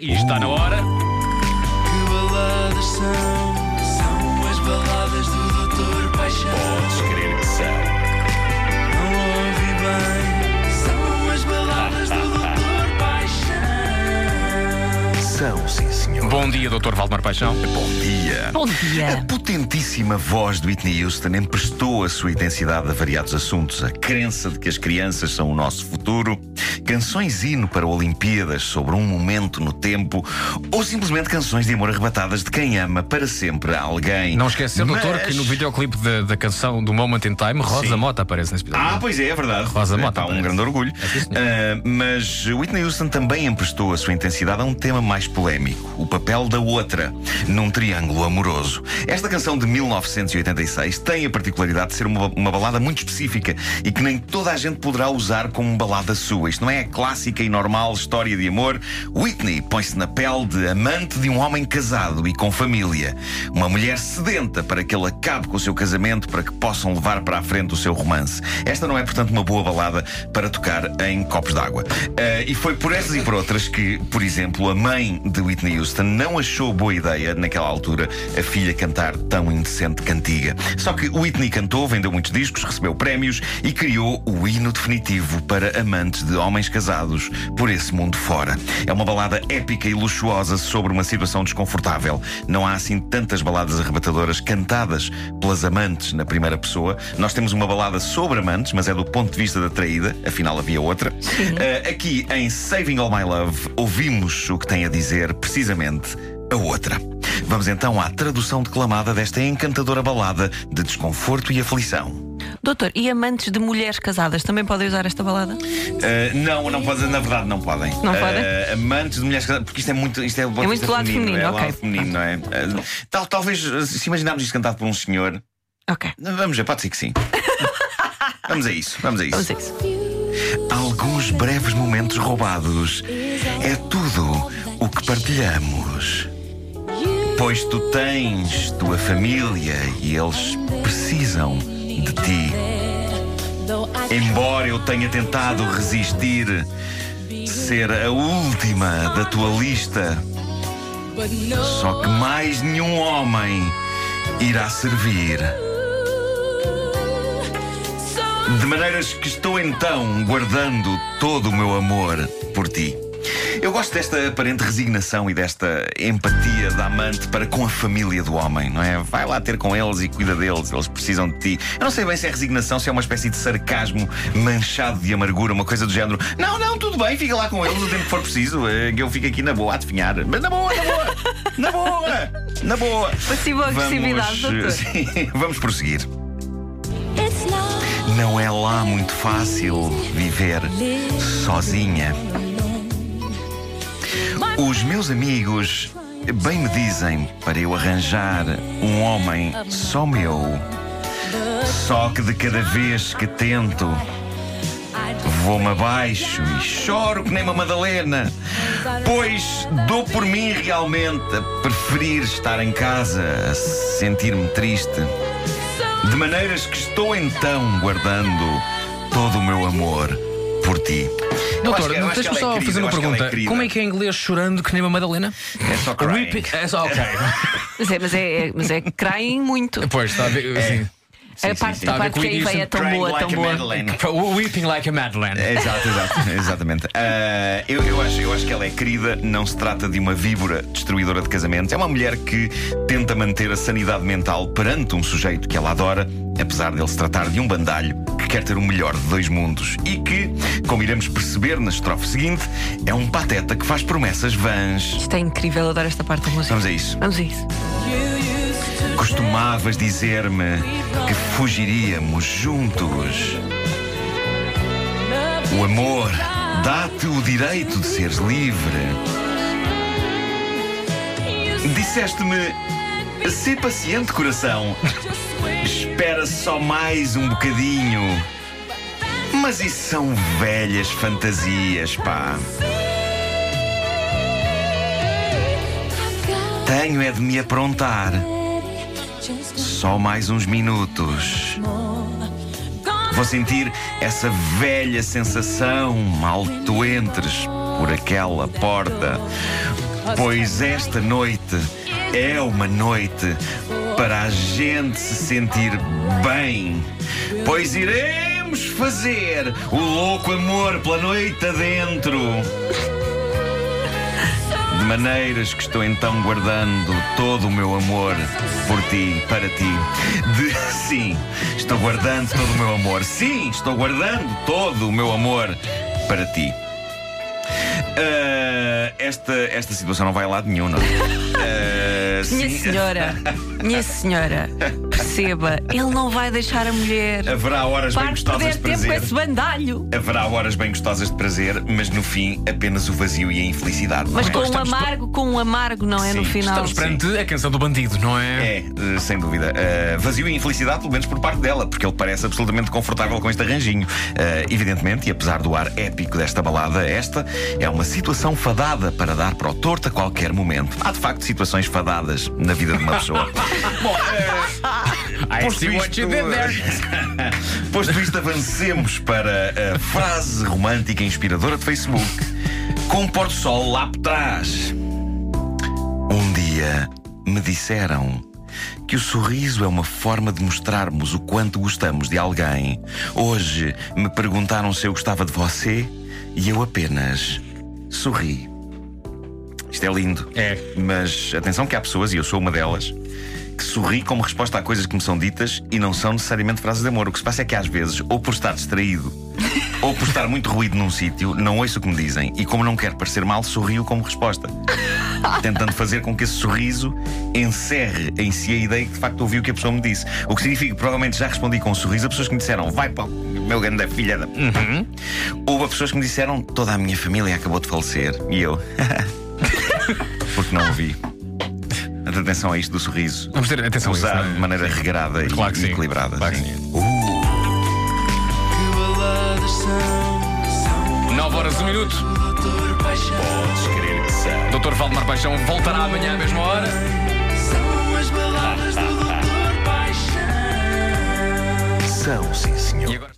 E está na hora. Que baladas são? São as baladas do Doutor Paixão. Podes crer que são. Não ouvi bem. Paixão. Sim, senhor. Bom dia, Dr. Valdemar Paixão. Bom dia. Bom A dia. potentíssima voz do Whitney Houston emprestou a sua intensidade a variados assuntos. A crença de que as crianças são o nosso futuro, canções hino para Olimpíadas sobre um momento no tempo, ou simplesmente canções de amor arrebatadas de quem ama para sempre alguém. Não esquecer, Mas- doutor, que no videoclipe da, da canção do Moment in Time, Rosa Sim. Mota aparece nesse episódio. Ah, pois é, é verdade. Rosa É, Mota, pá, um grande orgulho. É. Ah, mas Whitney Houston também emprestou a sua intensidade a um tema mais polémico: o papel da outra num triângulo amoroso. Esta canção de 1986 tem a particularidade de ser uma, uma balada muito específica e que nem toda a gente poderá usar como balada sua. Isto não é a clássica e normal história de amor. Whitney põe-se na pele de amante de um homem casado e com família. Uma mulher sedenta para que ele acabe com o seu casamento para que possam levar para a frente o seu romance. Esta não é, portanto, uma boa balada para tocar em copos d'água. Ah, e foi por essas e por outras que, por exemplo, a mãe de Whitney Houston não achou boa ideia, naquela altura, a filha cantar tão indecente cantiga. Só que Whitney cantou, vendeu muitos discos, recebeu prémios e criou o hino definitivo para amantes de homens casados por esse mundo fora. É uma balada épica e luxuosa sobre uma situação desconfortável. Não há assim tantas baladas arrebatadoras cantadas pelas amantes na primeira pessoa. Nós temos uma balada sobre amantes, mas é do ponto de vista da traída, afinal havia outra. Ah, aqui em Saving All My Love ouvimos o que tem a dizer precisamente a outra. Vamos então à tradução declamada desta encantadora balada de desconforto e aflição. Doutor, e amantes de mulheres casadas também podem usar esta balada? Uh, não, não podem, na verdade não podem. Não Uh, podem? Amantes de mulheres casadas, porque isto é muito. Isto é, de muito do lado feminino, é, ok. lado feminino, não é? Uh, tal, talvez, se imaginarmos isto cantado por um senhor, Ok. vamos ver, pode ser que sim. vamos a isso, vamos a isso. Vamos a isso. Alguns breves momentos roubados é tudo o que partilhamos. Pois tu tens tua família e eles precisam de ti. Embora eu tenha tentado resistir, ser a última da tua lista, só que mais nenhum homem irá servir. De maneiras que estou então guardando todo o meu amor por ti. Eu gosto desta aparente resignação e desta empatia da amante para com a família do homem, não é? Vai lá ter com eles e cuida deles, eles precisam de ti. Eu não sei bem se é resignação, se é uma espécie de sarcasmo manchado de amargura, uma coisa do género. Não, não, tudo bem, fica lá com eles o tempo que for preciso, eh, que eu fico aqui na boa a adivinhar. Mas na boa, na boa, na boa, na boa. Passiva agressividade, Vamos, doutor. sim, vamos prosseguir. Não é lá muito fácil viver sozinha. Os meus amigos bem me dizem para eu arranjar um homem só meu. Só que de cada vez que tento, vou-me abaixo e choro que nem uma Madalena. Pois dou por mim realmente a preferir estar em casa, a sentir-me triste. De maneiras que estou então guardando todo o meu amor por ti. Doutor, que- deixa-me é só querida, fazer uma ela pergunta. querida. Como é que é em inglês chorando que nem uma Madalena? É só crying. É só, ok. Mas é, mas é, mas é crying muito. Pois, está a ver. É. Assim, a parte, Está a parte que o aí vem é tão boa, like tão a boa. Madeleine. Weeping like a Madeleine. Exato, exato, exatamente. Ah, eu, eu, acho, eu acho que ela é querida, não se trata de uma víbora destruidora de casamentos. É uma mulher que tenta manter a sanidade mental perante um sujeito que ela adora, apesar dele se tratar de um bandalho que quer ter o melhor de dois mundos e que, como iremos perceber na estrofe seguinte, é um pateta que faz promessas vãs. Isto é incrível, eu adoro esta parte da música. Vamos a isso. Vamos a isso. Costumavas dizer-me que fugiríamos juntos. O amor dá-te o direito de seres livre. Disseste-me: Sê paciente, coração. Espera só mais um bocadinho. Mas isso são velhas fantasias, pá. Tenho é de me aprontar. Só mais uns minutos. Vou sentir essa velha sensação mal tu entres por aquela porta. Pois esta noite é uma noite para a gente se sentir bem. Pois iremos fazer o louco amor pela noite adentro. Maneiras que estou então guardando todo o meu amor por ti, para ti. De, sim, estou guardando todo o meu amor. Sim, estou guardando todo o meu amor para ti. Ah, esta, esta situação não vai a lado nenhum, não. Ah, Minha senhora, minha senhora, perceba, ele não vai deixar a mulher. Haverá horas bem de gostosas perder de tempo com prazer. esse bandalho. Haverá horas bem gostosas de prazer, mas no fim apenas o vazio e a infelicidade. Mas não com é? um amargo, com um amargo, não é? No Sim, final. Estamos perante a canção do bandido, não é? É, eh, sem dúvida. Eh, vazio e infelicidade, pelo menos por parte dela, porque ele parece absolutamente confortável com este arranjinho. Eh, evidentemente, e apesar do ar épico desta balada, esta é uma situação fadada para dar para o torto a qualquer momento. Há de facto situações fadadas na vida de uma pessoa. Bom, eh, I Posto see what you did there. Posto isto, avancemos para a frase romântica e inspiradora de Facebook com o pôr do sol lá por trás. Um dia me disseram que o sorriso é uma forma de mostrarmos o quanto gostamos de alguém. Hoje me perguntaram se eu gostava de você e eu apenas sorri. Isto é lindo. É. Mas atenção que há pessoas, e eu sou uma delas, que sorri como resposta a coisas que me são ditas e não são necessariamente frases de amor. O que se passa é que às vezes, ou por estar distraído, ou por estar muito ruído num sítio, não ouço o que me dizem. E como não quero parecer mal, sorrio como resposta. Tentando fazer com que esse sorriso encerre em si a ideia que de facto ouvi o que a pessoa me disse. O que significa que provavelmente já respondi com um sorriso a pessoas que me disseram vai para o meu grande filha da. Houve a pessoas que me disseram toda a minha família acabou de falecer. E eu. porque não ouvi. Atenção a isto do sorriso. Vamos ter atenção Usado a isso, é? de maneira regrada claro e equilibrada. Claro sim. sim. Uh. 9 horas, 1 minuto. Podes crer que são. Doutor Valdemar Paixão voltará amanhã à mesma hora. São as baladas do Doutor Paixão. São, sim, senhor. E agora...